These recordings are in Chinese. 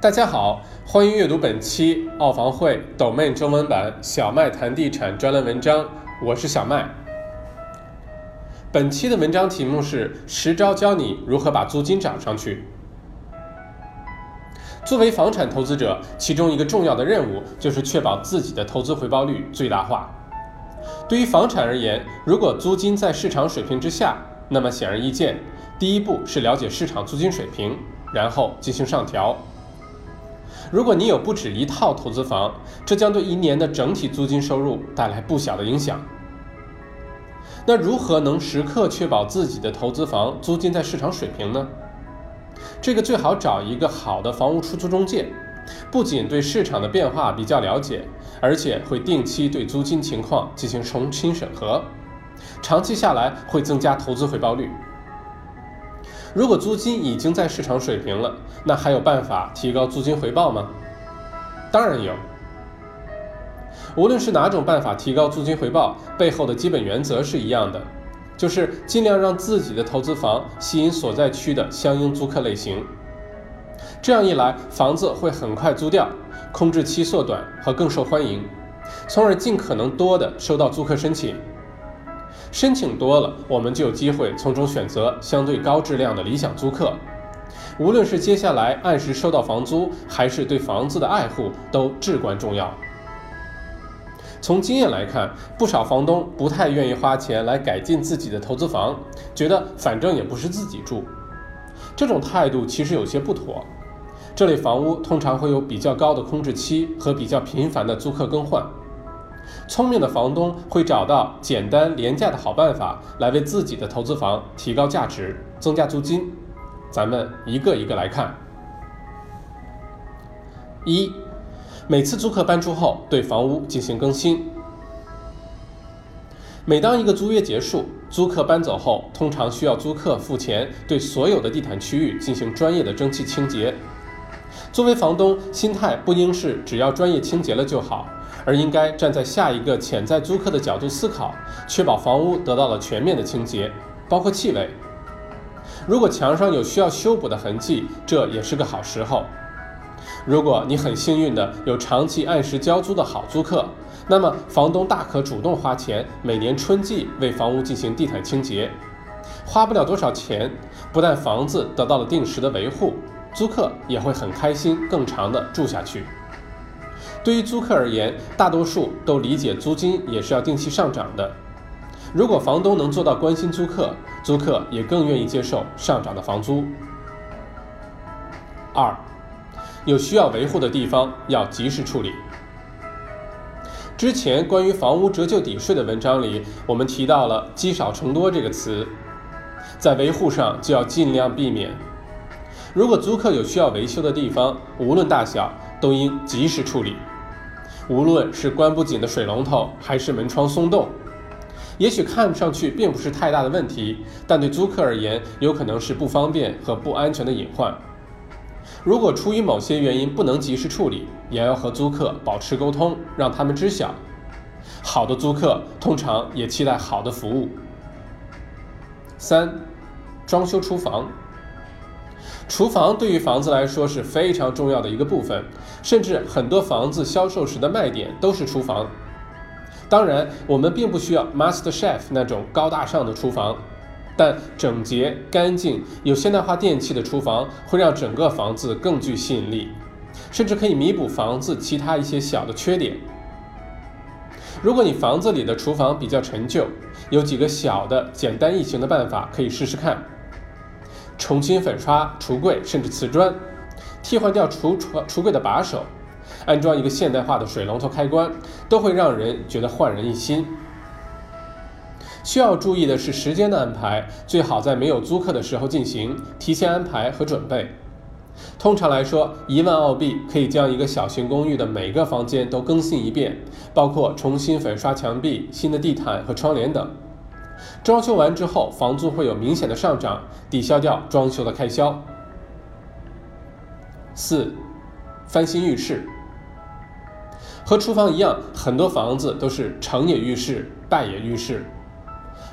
大家好，欢迎阅读本期澳房会 Domain 中文版小麦谈地产专栏文章，我是小麦。本期的文章题目是十招教你如何把租金涨上去。作为房产投资者，其中一个重要的任务就是确保自己的投资回报率最大化。对于房产而言，如果租金在市场水平之下，那么显而易见，第一步是了解市场租金水平，然后进行上调。如果你有不止一套投资房，这将对一年的整体租金收入带来不小的影响。那如何能时刻确保自己的投资房租金在市场水平呢？这个最好找一个好的房屋出租中介，不仅对市场的变化比较了解，而且会定期对租金情况进行重新审核，长期下来会增加投资回报率。如果租金已经在市场水平了，那还有办法提高租金回报吗？当然有。无论是哪种办法提高租金回报，背后的基本原则是一样的，就是尽量让自己的投资房吸引所在区的相应租客类型。这样一来，房子会很快租掉，空置期缩短和更受欢迎，从而尽可能多的收到租客申请。申请多了，我们就有机会从中选择相对高质量的理想租客。无论是接下来按时收到房租，还是对房子的爱护，都至关重要。从经验来看，不少房东不太愿意花钱来改进自己的投资房，觉得反正也不是自己住。这种态度其实有些不妥。这类房屋通常会有比较高的空置期和比较频繁的租客更换。聪明的房东会找到简单廉价的好办法，来为自己的投资房提高价值、增加租金。咱们一个一个来看。一，每次租客搬出后，对房屋进行更新。每当一个租约结束，租客搬走后，通常需要租客付钱，对所有的地毯区域进行专业的蒸汽清洁。作为房东，心态不应是只要专业清洁了就好。而应该站在下一个潜在租客的角度思考，确保房屋得到了全面的清洁，包括气味。如果墙上有需要修补的痕迹，这也是个好时候。如果你很幸运的有长期按时交租的好租客，那么房东大可主动花钱，每年春季为房屋进行地毯清洁，花不了多少钱，不但房子得到了定时的维护，租客也会很开心，更长的住下去。对于租客而言，大多数都理解租金也是要定期上涨的。如果房东能做到关心租客，租客也更愿意接受上涨的房租。二，有需要维护的地方要及时处理。之前关于房屋折旧抵税的文章里，我们提到了“积少成多”这个词，在维护上就要尽量避免。如果租客有需要维修的地方，无论大小，都应及时处理。无论是关不紧的水龙头，还是门窗松动，也许看上去并不是太大的问题，但对租客而言，有可能是不方便和不安全的隐患。如果出于某些原因不能及时处理，也要和租客保持沟通，让他们知晓。好的租客通常也期待好的服务。三，装修厨房。厨房对于房子来说是非常重要的一个部分，甚至很多房子销售时的卖点都是厨房。当然，我们并不需要 Master Chef 那种高大上的厨房，但整洁、干净、有现代化电器的厨房会让整个房子更具吸引力，甚至可以弥补房子其他一些小的缺点。如果你房子里的厨房比较陈旧，有几个小的简单易行的办法可以试试看。重新粉刷橱柜，甚至瓷砖，替换掉橱橱橱柜的把手，安装一个现代化的水龙头开关，都会让人觉得焕然一新。需要注意的是时间的安排，最好在没有租客的时候进行，提前安排和准备。通常来说，一万澳币可以将一个小型公寓的每个房间都更新一遍，包括重新粉刷墙壁、新的地毯和窗帘等。装修完之后，房租会有明显的上涨，抵消掉装修的开销。四，翻新浴室。和厨房一样，很多房子都是成也浴室，败也浴室。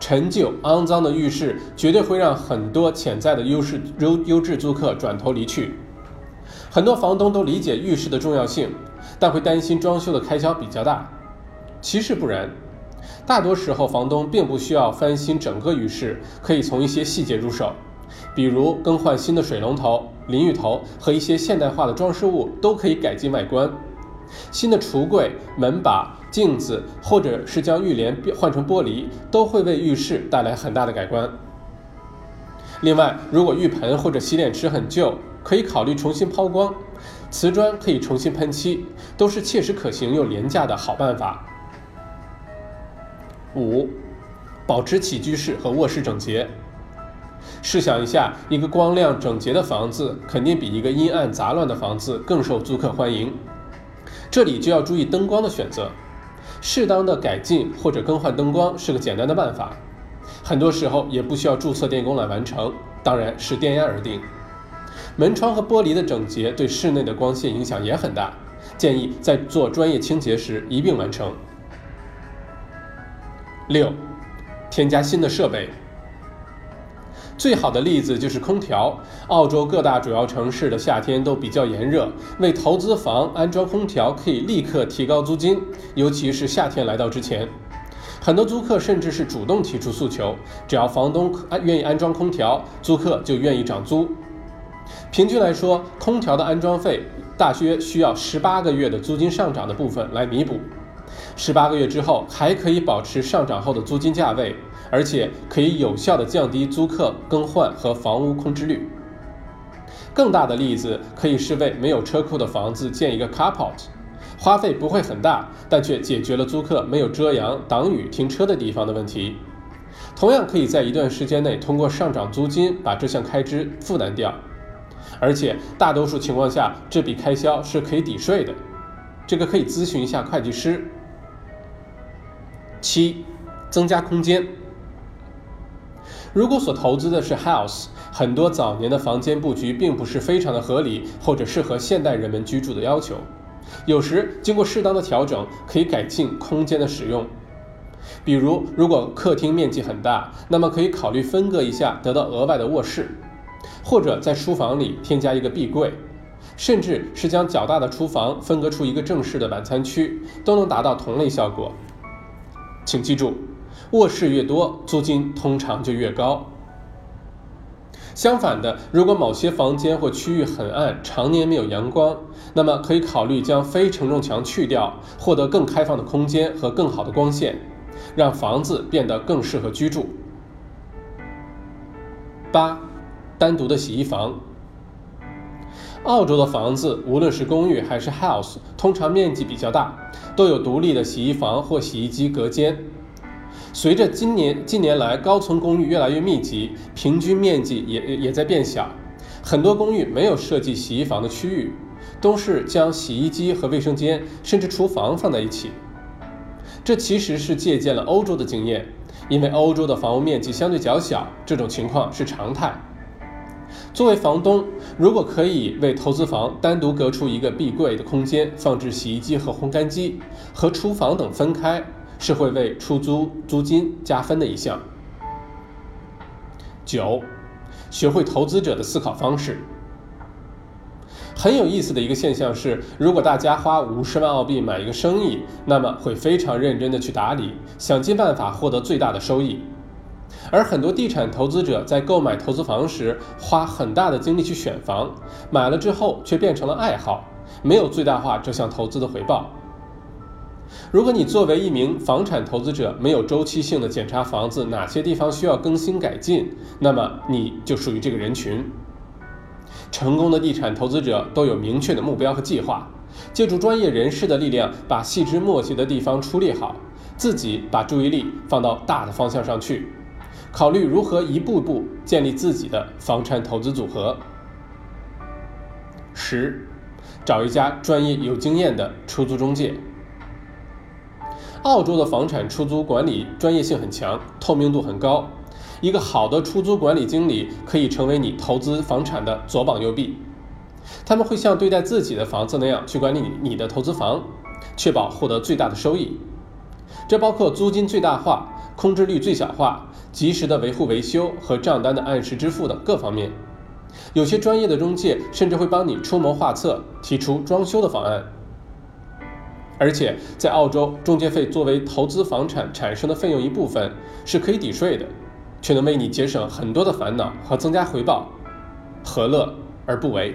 陈旧肮脏的浴室绝对会让很多潜在的优势优优质租客转头离去。很多房东都理解浴室的重要性，但会担心装修的开销比较大。其实不然，大多时候房东并不需要翻新整个浴室，可以从一些细节入手，比如更换新的水龙头、淋浴头和一些现代化的装饰物都可以改进外观。新的橱柜、门把、镜子，或者是将浴帘换成玻璃，都会为浴室带来很大的改观。另外，如果浴盆或者洗脸池很旧，可以考虑重新抛光，瓷砖可以重新喷漆，都是切实可行又廉价的好办法。五，保持起居室和卧室整洁。试想一下，一个光亮整洁的房子，肯定比一个阴暗杂乱的房子更受租客欢迎。这里就要注意灯光的选择，适当的改进或者更换灯光是个简单的办法，很多时候也不需要注册电工来完成，当然是电压而定。门窗和玻璃的整洁对室内的光线影响也很大，建议在做专业清洁时一并完成。六，添加新的设备。最好的例子就是空调。澳洲各大主要城市的夏天都比较炎热，为投资房安装空调可以立刻提高租金，尤其是夏天来到之前，很多租客甚至是主动提出诉求，只要房东愿意安装空调，租客就愿意涨租。平均来说，空调的安装费大约需要十八个月的租金上涨的部分来弥补，十八个月之后还可以保持上涨后的租金价位。而且可以有效地降低租客更换和房屋空置率。更大的例子可以是为没有车库的房子建一个 carport，花费不会很大，但却解决了租客没有遮阳挡雨停车的地方的问题。同样可以在一段时间内通过上涨租金把这项开支负担掉，而且大多数情况下这笔开销是可以抵税的。这个可以咨询一下会计师。七，增加空间。如果所投资的是 house，很多早年的房间布局并不是非常的合理，或者适合现代人们居住的要求。有时经过适当的调整，可以改进空间的使用。比如，如果客厅面积很大，那么可以考虑分割一下，得到额外的卧室，或者在书房里添加一个壁柜，甚至是将较大的厨房分割出一个正式的晚餐区，都能达到同类效果。请记住。卧室越多，租金通常就越高。相反的，如果某些房间或区域很暗，常年没有阳光，那么可以考虑将非承重墙去掉，获得更开放的空间和更好的光线，让房子变得更适合居住。八，单独的洗衣房。澳洲的房子，无论是公寓还是 house，通常面积比较大，都有独立的洗衣房或洗衣机隔间。随着今年近年来高层公寓越来越密集，平均面积也也在变小。很多公寓没有设计洗衣房的区域，都是将洗衣机和卫生间甚至厨房放在一起。这其实是借鉴了欧洲的经验，因为欧洲的房屋面积相对较小，这种情况是常态。作为房东，如果可以为投资房单独隔出一个壁柜的空间，放置洗衣机和烘干机，和厨房等分开。是会为出租租金加分的一项。九，学会投资者的思考方式。很有意思的一个现象是，如果大家花五十万澳币买一个生意，那么会非常认真的去打理，想尽办法获得最大的收益。而很多地产投资者在购买投资房时，花很大的精力去选房，买了之后却变成了爱好，没有最大化这项投资的回报。如果你作为一名房产投资者，没有周期性的检查房子哪些地方需要更新改进，那么你就属于这个人群。成功的地产投资者都有明确的目标和计划，借助专业人士的力量，把细枝末节的地方处理好，自己把注意力放到大的方向上去，考虑如何一步步建立自己的房产投资组合。十，找一家专业有经验的出租中介。澳洲的房产出租管理专业性很强，透明度很高。一个好的出租管理经理可以成为你投资房产的左膀右臂。他们会像对待自己的房子那样去管理你的投资房，确保获得最大的收益。这包括租金最大化、空置率最小化、及时的维护维修和账单的按时支付等各方面。有些专业的中介甚至会帮你出谋划策，提出装修的方案。而且在澳洲，中介费作为投资房产产生的费用一部分，是可以抵税的，却能为你节省很多的烦恼和增加回报，何乐而不为？